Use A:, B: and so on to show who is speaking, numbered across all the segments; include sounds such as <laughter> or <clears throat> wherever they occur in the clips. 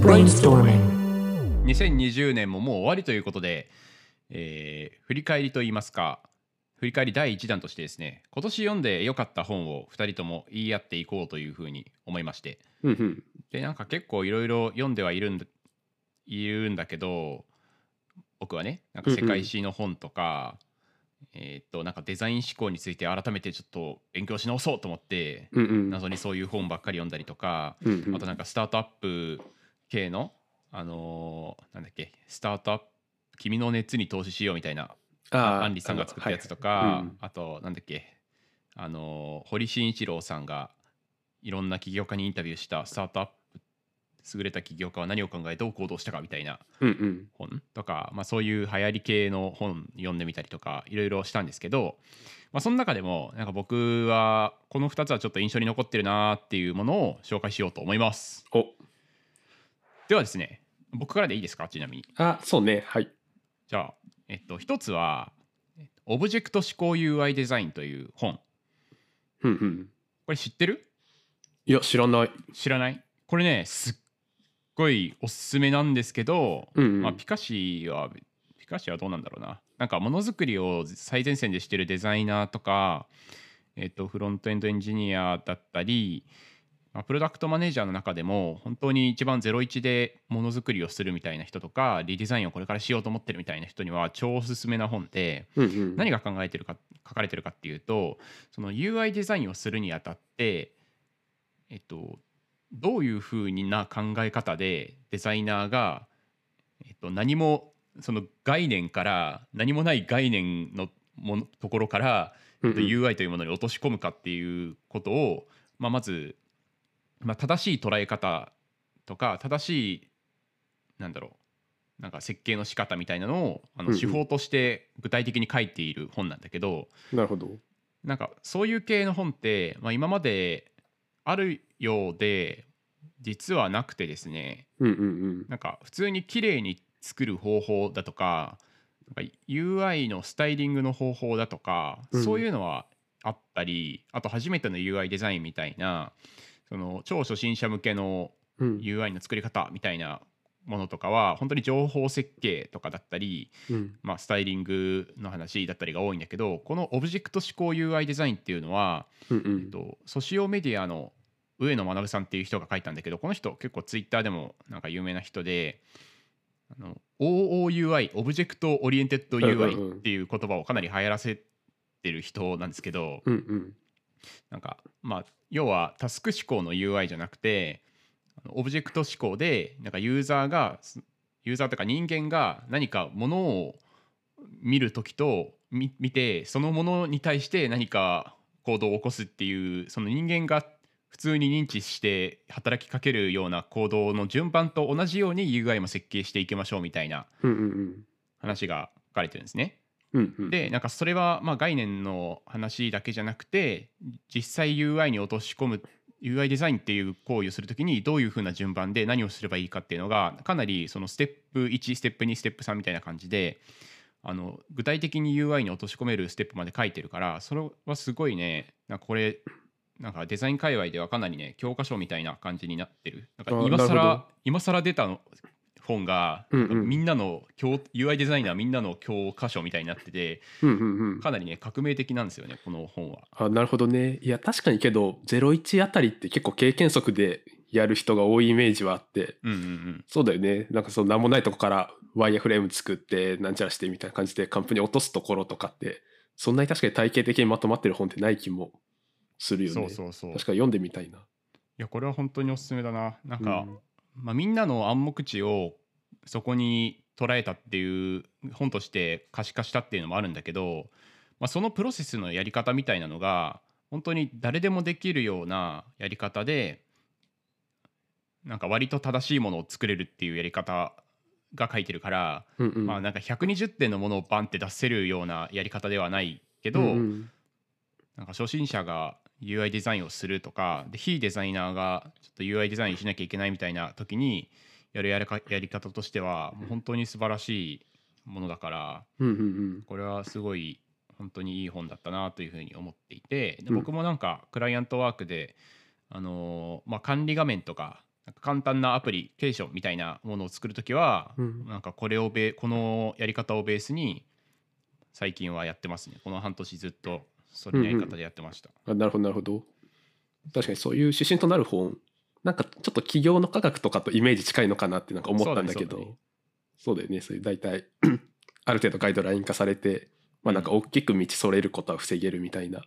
A: Brainstorming.
B: 2020年ももう終わりということで、えー振り返りといいますか振り返り第1弾としてですね今年読んで良かった本を2人とも言い合っていこうというふうに思いまして
C: うんうん。
B: でなんか結構いろいろ読んではいるんだいるんだけど僕はねなんか世界史の本とか、えーっとなんかデザイン思考について改めてちょっと勉強し直そうと思って、
C: うんうん。
B: 謎にそういう本ばっかり読んだりとか、
C: うんうん
B: あとなんかスタートアップ系のあのーなんだっけスタートアップ君の熱に投資しようみたいな
C: あ
B: アンリさんが作ったやつとか、
C: はいはいうん。
B: あとなんだっけあのー堀慎一郎さんがいろんな起業家にインタビューしたスタートアップ優れた起業家は何を考えどう行動したかみたいな。本とか、まあ、そういう流行り系の本読んでみたりとかいろいろしたんですけど、まあ、その中でもなんか僕はこの2つはちょっと印象に残ってるなっていうものを紹介しようと思います。
C: お
B: ではですね僕からでいいですか？ちなみに
C: あ、そうね。はい。
B: じゃあ、えっと、一つはえっとオブジェクト思考 UI デザインという本
C: うんうん。
B: これ知ってる？
C: いや、知らない。
B: 知らない？これねすっごいおすすめなんですけど、
C: うんうん
B: まあ、ピカシはピカシはどうなんだろうななんかものづくりを最前線でしてるデザイナーとか、えっと、フロントエンドエンジニアだったり、まあ、プロダクトマネージャーの中でも本当に一番01でものづくりをするみたいな人とかリデザインをこれからしようと思ってるみたいな人には超おすすめな本で、
C: うんうん。
B: 何が考えてるか書かれてるかっていうとその UI デザインをするにあたってえっとどういうふうな考え方でデザイナーが、えっと、何もその概念から何もない概念のものところから、えっと、
C: うんうん
B: UI というものに落とし込むかっていうことを、まあ、まず、まあ、正しい捉え方とか正しいなんだろうなんか設計の仕方みたいなのをあ
C: うんうん
B: の手法として具体的に書いている本なんだけど、
C: なるほど。
B: なんかそういう系の本って、まあ、今まであるようで実はなくてですね
C: うんうんうん。
B: なんか普通に綺麗に作る方法だとかなんか UI のスタイリングの方法だとか、
C: うん
B: そういうのはあったりあと初めての UI デザインみたいなその超初心者向けの
C: うん。
B: UI の作り方みたいなものとかは本当に情報設計とかだったり、
C: うん。
B: まあ、スタイリングの話だったりが多いんだけどこのオブジェクト思考 UI デザインっていうのは、
C: うんう
B: えっ
C: ん。
B: と、ソシオメディアの上野学さんっていう人が書いたんだけどこの人結構ツイッターでもなんか有名な人であの OOUI
C: object oriented
B: UI っていう言葉をかなり流行らせてる人なんですけど
C: うんうん。
B: なんかまあ要はタスク志向の UI じゃなくてオブジェクト指向でなんかユーザーがすユーザーとか人間が何かものを見る時とみ見てそのものに対して何か行動を起こすっていうその人間が普通に認知して働きかけるような行動の順番と同じように UI も設計していきましょうみたいな話が書かれてるんですね。
C: うん。うんうん。
B: でなんかそれはまあ概念の話だけじゃなくて実際 UI に落とし込む UI デザインっていう行為をするときにどういうふうな順番で何をすればいいかっていうのがかなりそのステップ1ステップ2ステップ3みたいな感じであの具体的に UI に落とし込めるステップまで書いてるからそれはすごいねなんかこれなんかデザイン界隈ではかなりね教科書みたいな感じになってるなんか今更今更出たの本が、
C: うんうん
B: なんかみんなの教 UI デザイナーみんなの教科書みたいになってて
C: うんうんうん。
B: かなりね革命的なんですよねこの本は。
C: あなるほどね。いや確かにけど01あたりって結構経験則でやる人が多いイメージはあって
B: うんうんうん
C: そうだよねなんかその何もないとこからワイヤーフレーム作ってなんちゃらしてみたいな感じでカンプに落とすところとかってそんなに確かに体系的にまとまってる本ってない気もするよね。
B: そうそうそう。い
C: 確かに読んでみたいな。
B: やこれは本当におすすめだな。なんか、
C: うん
B: まあ、みんなの暗黙知をそこに捉えたっていう本として可視化したっていうのもあるんだけど、まあ、そのプロセスのやり方みたいなのが本当に誰でもできるようなやり方でなんか割と正しいものを作れるっていうやり方が書いてるから、
C: うんうん。
B: まあなんか120点のものをバンって出せるようなやり方ではないけど、
C: うんうん。
B: なんか初心者が UI デザインをするとかで非デザイナーがちょっと UI デザインしなきゃいけないみたいな時にやるやりかやり方としてはもう本当に素晴らしいものだから
C: うんうんうん。
B: これはすごい本当にいい本だったなというふうに思っていてで
C: うん。
B: 僕もなんかクライアントワークで、あのーまあ、管理画面とかなんか簡単なアプリケーションみたいなものを作るときは、
C: うん。
B: なんかこれをベこのやり方をベースに最近はやってますね。この半年ずっとそれのやり方でやってました、
C: あなるほどなるほど。確かにそういう指針となる本なんかちょっと企業の科学とかとイメージ近いのかなってなんか思ったんだけど。
B: そうだ
C: よね。そういう大体 <clears throat> ある程度ガイドライン化されてまあなんか大きく道それることは防げるみたいな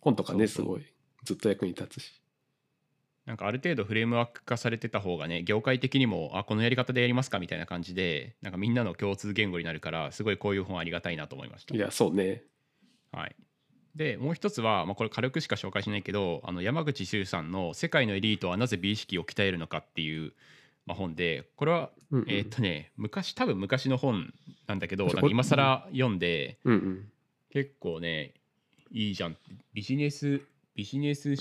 C: 本とかねすごいずっと役に立つし。
B: なんかある程度フレームワーク化されてた方がね業界的にもあこのやり方でやりますかみたいな感じでなんかみんなの共通言語になるからすごいこういう本ありがたいなと思いました。
C: いやそうね。
B: はい、でもう一つは、まあ、これ軽くしか紹介しないけどあの山口周さんの「世界のエリートはなぜ美意識を鍛えるのか」っていう、まあ、本でこれは、
C: うんうん。
B: えーっとね昔多分昔の本なんだけど今更読んで
C: うんうん。
B: 結構ねいいじゃんビジネスビジネス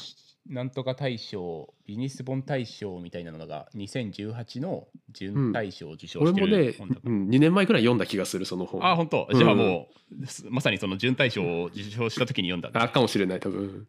B: なんとか大賞ビジネス本大賞みたいなのが2018の準大賞を受賞して
C: 俺もね
B: る本だ、から
C: うん、2年前ぐらい読んだ気がするその本。
B: あ本当？じゃあもう、すまさにその準大賞を受賞した時に読んだ。
C: あかもしれない多分。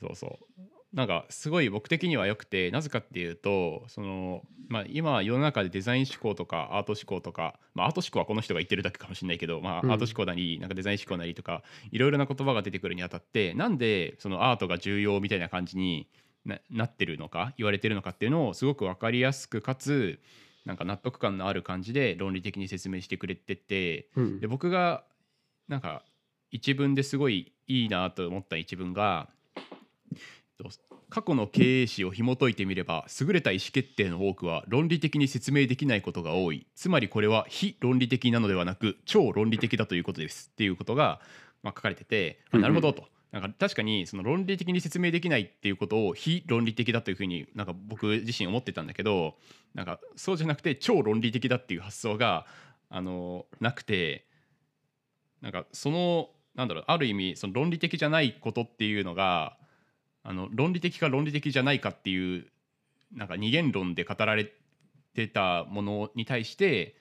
B: そうそうなんかすごい僕的には良くてなぜかっていうとその、まあ、今世の中でデザイン思考とかアート思考とか、まあ、アート思考はこの人が言ってるだけかもしれないけど、まあ、
C: うん。
B: アート思考なりなんかデザイン思考なりとかいろいろな言葉が出てくるにあたってなんでそのアートが重要みたいな感じにななってるのか言われてるのかっていうのをすごく分かりやすくかつなんか納得感のある感じで論理的に説明してくれてて
C: うん。
B: で僕がなんか一文ですごいいいなと思った一文がと過去の経営史を紐解いてみれば優れた意思決定の多くは論理的に説明できないことが多い。つまりこれは非論理的なのではなく超論理的だということです。っていうことが、まあ、書かれてて、あなるほどと。なんか確かにその論理的に説明できないっていうことを非論理的だというふうになんか僕自身思ってたんだけどなんかそうじゃなくて超論理的だっていう発想があのなくてなんかそのなんだろうある意味その論理的じゃないことっていうのがあの論理的か論理的じゃないかっていうなんか二元論で語られてたものに対して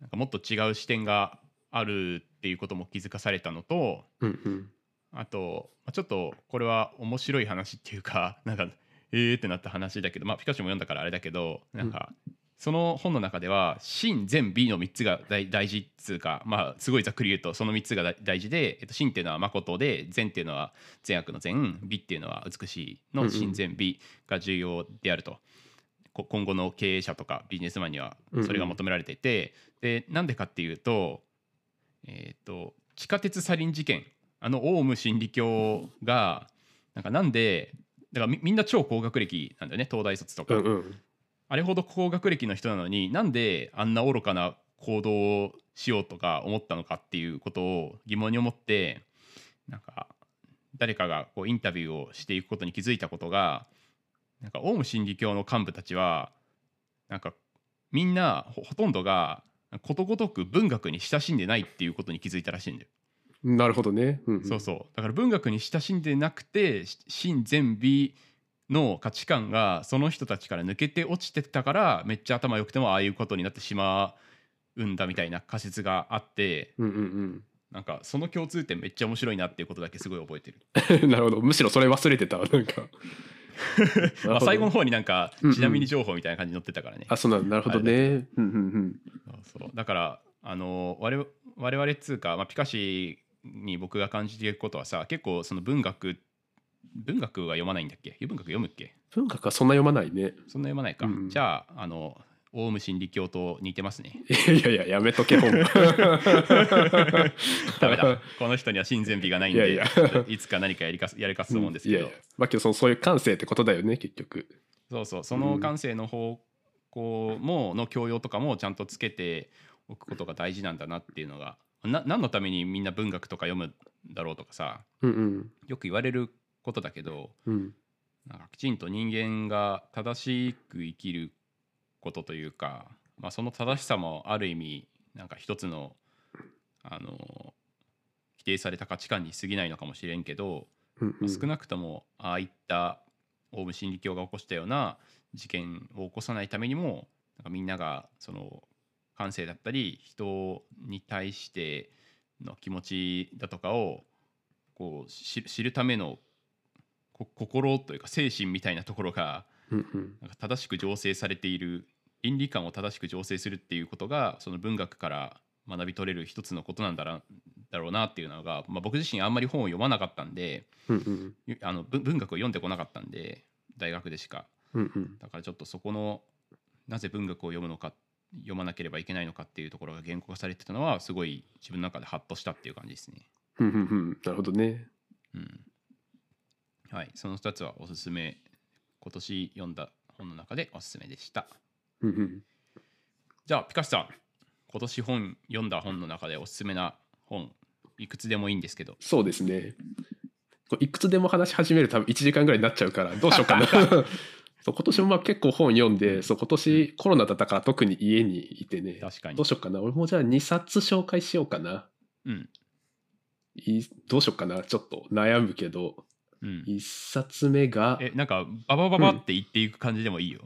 B: なんかもっと違う視点があるっていうことも気づかされたのと
C: うんうん。
B: あとまあちょっとこれは面白い話っていうか <laughs> なんかえーってなった話だけどまあピカチュウも読んだからあれだけどなんかその本の中では真善美の3つが大事っつうかまあすごいざっくり言うとその3つが大事で、えっと、真っていうのは誠で善っていうのは善悪の善美っていうのは美しいの真善美が重要であると。こ今後の経営者とかビジネスマンにはそれが求められていて、でなんでかっていうと,、えー、と地下鉄サリン事件あのオウム真理教がなんかなんでだからみみんな超高学歴なんだよね東大卒とか、
C: うんうん
B: あれほど高学歴の人なのになんであんな愚かな行動をしようとか思ったのかっていうことを疑問に思ってなんか誰かがこうインタビューをしていくことに気づいたことがなんかオウム真理教の幹部たちはなんかみんなほほとんどがことごとく文学に親しんでないっていうことに気づいたらしいんだよ。
C: なるほどね、うんうん。
B: そうそう。だから文学に親しんでなくてし真善美の価値観がその人たちから抜けて落ちてたからめっちゃ頭良くてもああいうことになってしまうんだみたいな仮説があって
C: うんうん
B: なんかその共通点めっちゃ面白いなっていうことだけすごい覚えてる、
C: う <laughs> んなるほど。むしろそれ忘れてた。なんか。<laughs>
B: まあ、最後の方になんか
C: うんうん。
B: ちなみに情報みたいな感じに載ってたからね、
C: あそうなんだ。なるほどね。うんうん。
B: そうそう。だからあの我々我々っつうか、まあ、ピカシに僕が感じていることはさ結構その文学文学は読まないんだっけ？文学読むっけ？
C: 文学はそんな読まないね。
B: そんな読まないか。
C: うん。
B: じゃあ、あの、オウム真理教と似てますね。<laughs>
C: いやいややめとけ本 <laughs>
B: ダメだ。この人には親善美がないんで、
C: いやいや。
B: いつか何かやりかすやりかすと思うんですけど、
C: いやいや。まあけどそのそういう感性ってことだよね結局。
B: そうそう、その感性の方向も、の教養とかもちゃんとつけておくことが大事なんだなっていうのが、な何のためにみんな文学とか読むんだろうとかさ、
C: うんうん。
B: よく言われることだけど、
C: うん。
B: なんかきちんと人間が正しく生きることというか、まあ、その正しさもある意味なんか一つのあの規定された価値観に過ぎないのかもしれんけど、
C: うんうん。
B: 少なくともああいったオウム真理教が起こしたような事件を起こさないためにもなんかみんながその感性だったり人に対しての気持ちだとかをこう知知るためのこ心というか精神みたいなところが正しく醸成されている倫理観を正しく醸成するっていうことがその文学から学び取れる一つのことなんだらだろうなっていうのが、まあ、僕自身あんまり本を読まなかったんで
C: うんうん
B: ゆあの文文学を読んでこなかったんで大学でしか。
C: うんうん
B: だからちょっとそこのなぜ文学を読むのか読まなければいけないのかっていうところが言語化されてたのはすごい自分の中でハッとしたっていう感じですね。
C: うんうんうん。なるほどね。
B: うん、はいその2つはおすすめ。今年読んだ本の中でおすすめでした。じゃあピカシさん今年本読んだ本の中でおすすめな本いくつでもいいんですけど。
C: そうですね。いくつでも話し始めると多分1時間ぐらいになっちゃうから <laughs> どうしようかな。そう今年もまあ結構本読んでそう今年コロナだったから特に家にいてね。
B: 確かに。
C: どうしようかな。俺もじゃあ2冊紹介しようかな。
B: うん。
C: いいどうしようかな。ちょっと悩むけど
B: うん。
C: 1冊目が。
B: えなんかババババって言っていく感じでもいいよ。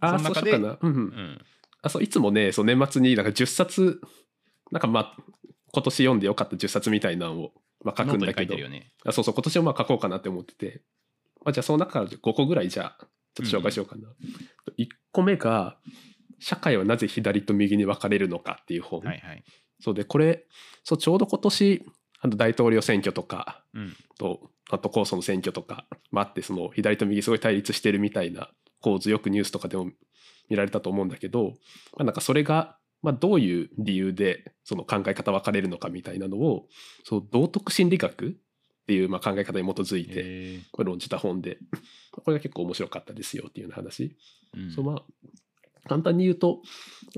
C: あ
B: その中で
C: そうしようかな。うん、うん。
B: うん。
C: あそういつもねそう年末になんか10冊なんかまあ今年読んでよかった10冊みたいなのを、まあ、書くんだけど。
B: ね。
C: あそうそう今年もまあ書こうかなって思ってて、まあ、じゃあその中から5個ぐらいじゃあちょっと紹介しようかな、1個目が「社会はなぜ左と右に分かれるのか」っていう本、
B: はいはい。
C: そうでこれそうちょうど今年あの大統領選挙とか
B: うん。
C: とあと控訴の選挙とかもあってその左と右すごい対立してるみたいな構図よくニュースとかでも見られたと思うんだけど、まあ、なんかそれが、まあ、どういう理由でその考え方分かれるのかみたいなのをそう道徳心理学っていうまあ考え方に基づいてこれ論じた本でこれが結構面白かったですよっていうような話。
B: うん
C: そうまあ簡単に言うと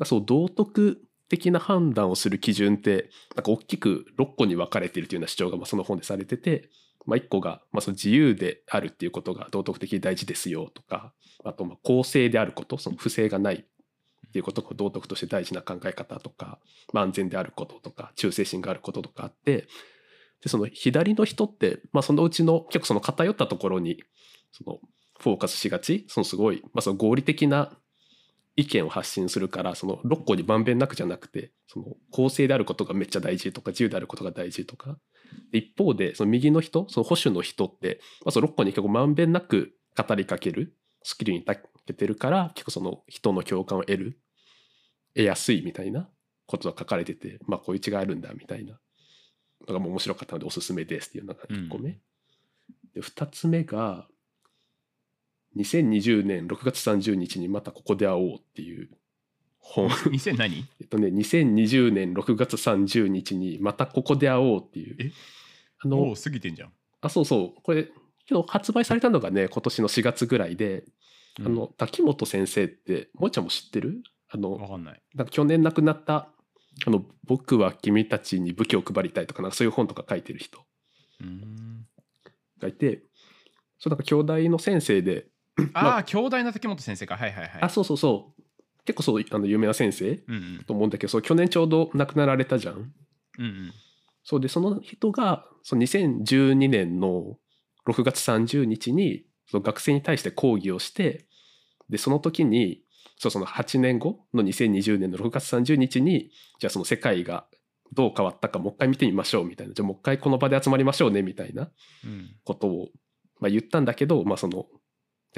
C: そう道徳的な判断をする基準ってなんか大きく6個に分かれているというような主張がまあその本でされてて、まあ、1個がまあその自由であるっていうことが道徳的に大事ですよとかあとまあ公正であることその不正がないっていうことが道徳として大事な考え方とか、まあ、安全であることとか忠誠心があることとかあってでその左の人って、まあ、そのうちの結構その偏ったところにそのフォーカスしがちそのすごい、まあ、その合理的な意見を発信するからその6個にまんべんなくじゃなくてその公正であることがめっちゃ大事とか自由であることが大事とかで一方でその右の人その保守の人って、まあ、その6個に結構まんべんなく語りかけるスキルに長けてるから結構その人の共感を得る得やすいみたいなことが書かれててまあこういう違いあるんだみたいなのがもう面白かったのでおすすめですっていうのが1個目。
B: うん
C: で2つ目が2020年6月30日にまたここで会おうっていう。本。<laughs>
B: 2000何？
C: えっとね2020年6月30日にまたここで会おうっていう。
B: え？
C: あの
B: もう過ぎてんじゃん。
C: あそうそう。これ今日発売されたのがね今年の4月ぐらいで、
B: うん。
C: あの滝本先生ってもーちゃんも知ってる？あの
B: わかんない。
C: なんか去年亡くなったあの「僕は君たちに武器を配りたい」とかなんかそういう本とか書いてる人
B: うーん。
C: がいてそうなんか兄弟の先生で
B: ああ、兄弟の滝本先生か。はいはいはい。
C: あそうそうそう結構そうあの有名な先生
B: うんうん
C: と思うんだけどそう去年ちょうど亡くなられたじゃん。
B: うんうん
C: そうでその人がその2012年の6月30日にその学生に対して講義をしてでその時にそうその8年後の2020年の6月30日にじゃあその世界がどう変わったかもう一回見てみましょうみたいなじゃあもう一回この場で集まりましょうねみたいな
B: うん
C: ことを、まあ、言ったんだけど、まあ、そので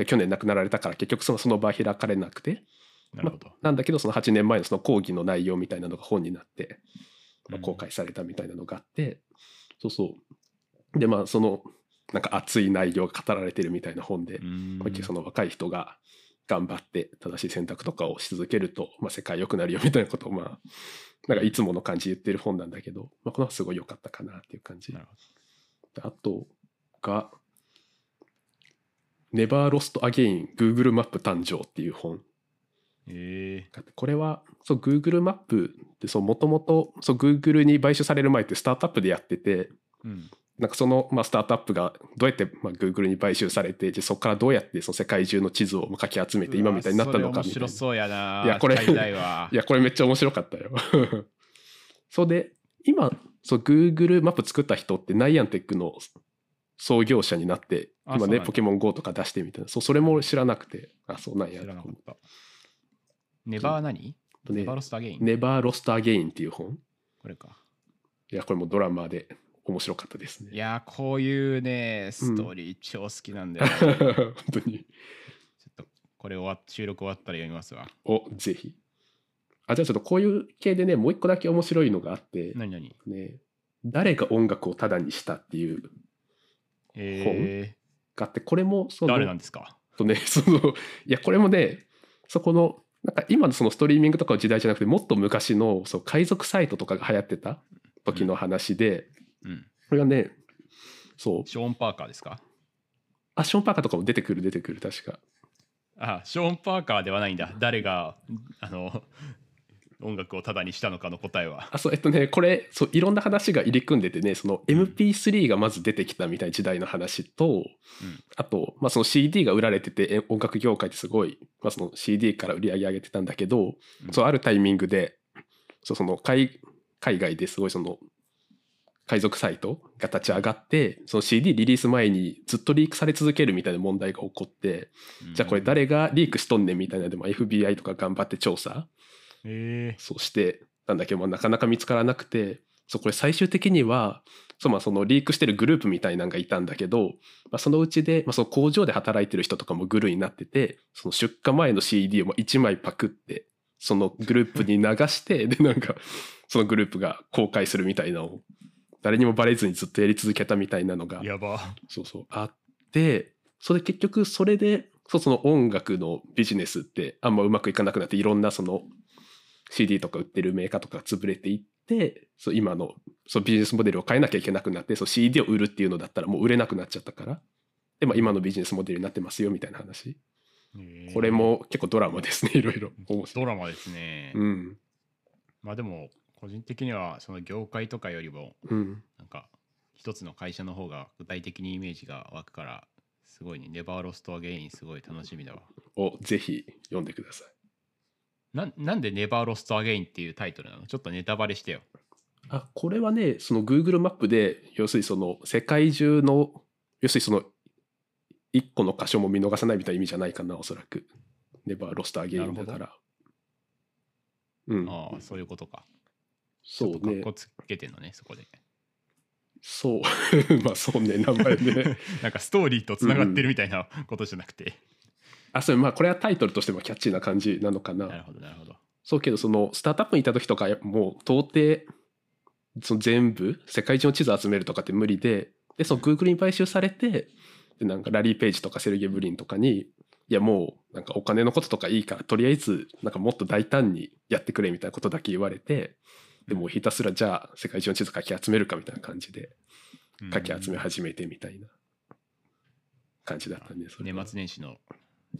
C: 去年亡くなられたから結局そのその場は開かれなくて。
B: なるほど。
C: なんだけどその8年前のその講義の内容みたいなのが本になって、まあ
B: うん。
C: 公開されたみたいなのがあって、そうそう。でまあそのなんか熱い内容が語られてるみたいな本で、その若い人が頑張って正しい選択とかをし続けると、まあ、世界良くなるよみたいなことをまあなんかいつもの感じで言ってる本なんだけど、まあ、この本すごい良かったかなっていう感じ。あとが「Never Lost Again Google マップ誕生」っていう本。
B: ど。え。
C: があってこれはそう Google マップってもともと Google に買収される前ってスタートアップでやってて
B: ーうん。
C: なんかその、まあ、スタートアップがどうやって、まあ、Google に買収されてでそこからどうやってその世界中の地図をまあかき集めて今みたいになったのかみたいな。
B: 面白そうやな。
C: いやこれ <laughs>
B: い
C: やこれめっちゃ面白かったよ。<laughs> そうで今そう Google マップ作った人って Niantic の創業者になって今ねポケモン GO とか出してみたいな。そうそれも知らなくて。あそうなんや
B: 知らなかった。 Never 何？
C: ね Never Lost Again？Never Lost Again っていう本。
B: これか。
C: いやこれもドラマで面白かったですね。
B: いやー、こういうね、ストーリー超好きなんだよね。<laughs>
C: 本当に。
B: ちょっとこれ終わ収録終わったら読みますわ。
C: おぜひ。あじゃあちょっとこういう系でねもう一個だけ面白いのがあって。
B: 何何？
C: ね誰が音楽をタダにしたっていう
B: え
C: があってこれもそ
B: ー、
C: の
B: 誰なんですか？
C: とね <laughs> そのいやこれもねそこのなんか今のそのストリーミングとかの時代じゃなくてもっと昔のそう海賊サイトとかが流行ってた時の話で、
B: うん。
C: これがねそう。
B: ショーン・パーカーですか？
C: アッションパーカーとかも出てくる出てくる確か。
B: あショーン・パーカーではないんだ。誰があの音楽をタダにしたのかの答えは。
C: あそうえっとねこれそういろんな話が入り組んでてねその MP3 がまず出てきたみたいな時代の話と、あと、まあ、その CD が売られててえ音楽業界ってすごい、まあ、その CD から売り上げ上げてたんだけど、
B: うん。
C: そうあるタイミングでそうその海海外ですごいその海賊サイトが立ち上がってその CD リリース前にずっとリークされ続けるみたいな問題が起こって、じゃあこれ誰がリークしとんねんみたいなのでも FBI とか頑張って調査
B: え
C: そうしてたんだけど、まあ、なかなか見つからなくてそうこれ最終的にはそう、まあ、そのリークしてるグループみたいなのがいたんだけど、まあ、そのうちで、まあ、その工場で働いてる人とかもグルになっててその出荷前の CD を1枚パクってそのグループに流して <laughs> でなんかそのグループが公開するみたいなのを誰にもバレずにずっとやり続けたみたいなのが
B: ー、やば。
C: そうそうあってそれ結局それでそうその音楽のビジネスってあんまうまくいかなくなっていろんなその CD とか売ってるメーカーとかが潰れていってそう今のそうビジネスモデルを変えなきゃいけなくなってそう CD を売るっていうのだったらもう売れなくなっちゃったからで、まあ、今のビジネスモデルになってますよみたいな話。
B: えー。
C: これも結構ドラマですねいろいろ。面白い。
B: ドラマですね、
C: うん。
B: まあでも個人的にはその業界とかよりも
C: うん。
B: なんか一つの会社の方が具体的にイメージが湧くからすごいね Never Lost Again すごい楽しみだわ。
C: をぜひ読んでください
B: ななんで Never Lost Again っていうタイトルなの？ちょっとネタバレしてよ。
C: あこれはねその Google マップで要するにその世界中の要するにその一個の箇所も見逃さないみたいな意味じゃないかなおそらく。ネバーロストアゲインだから。うん、
B: ああそういうことか。
C: そうね。
B: かっこつけてんのねそこで。
C: そう。<laughs> まあそうね名前ね。<laughs>
B: なんかストーリーとつながってるみたいなことじゃなくて、
C: あそうまあこれはタイトルとしてもキャッチーな感じなのかな。
B: なるほどなるほど。
C: そうけどそのスタートアップにいた時とかもう到底その全部世界中の地図集めるとかって無理ででその Google に買収されてでなんかラリー・ペイジとかセルゲイ・ブリンとかにいやもうなんかお金のこととかいいからとりあえずなんかもっと大胆にやってくれみたいなことだけ言われてでもうひたすらじゃあ世界中の地図かき集めるかみたいな感じでかき集め始めてみたいな感じだったんでそれは。
B: 年末年始の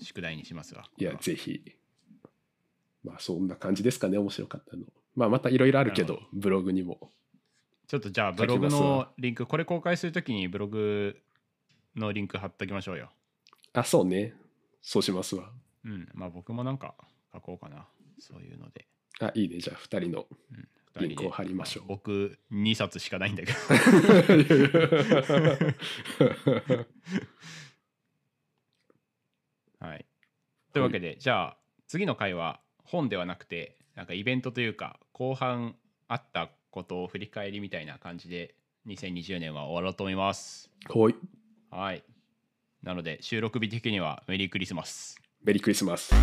B: 宿題にしますわ
C: いや、ぜひ。まあ、そんな感じですかね、面白かったの。まあ、またいろいろあるけど、ブログにも。
B: ちょっとじゃあブログの
C: わ
B: リンクこれ公開するときにブログのリンク貼っときましょうよ
C: あ、そうね。そうしますわ。
B: うんまあ僕もなんか書こうかなそういうので、
C: あ、いいね。じゃあ、2人の。リンクを貼りましょう
B: あ僕2冊しかないんだけどはいというわけで、じゃあ次の回は本ではなくてなんかイベントというか後半あったことを振り返りみたいな感じで2020年は終わろうと思います。
C: ほい。
B: はい。なので収録日的にはメリークリスマス。
C: メリークリスマス。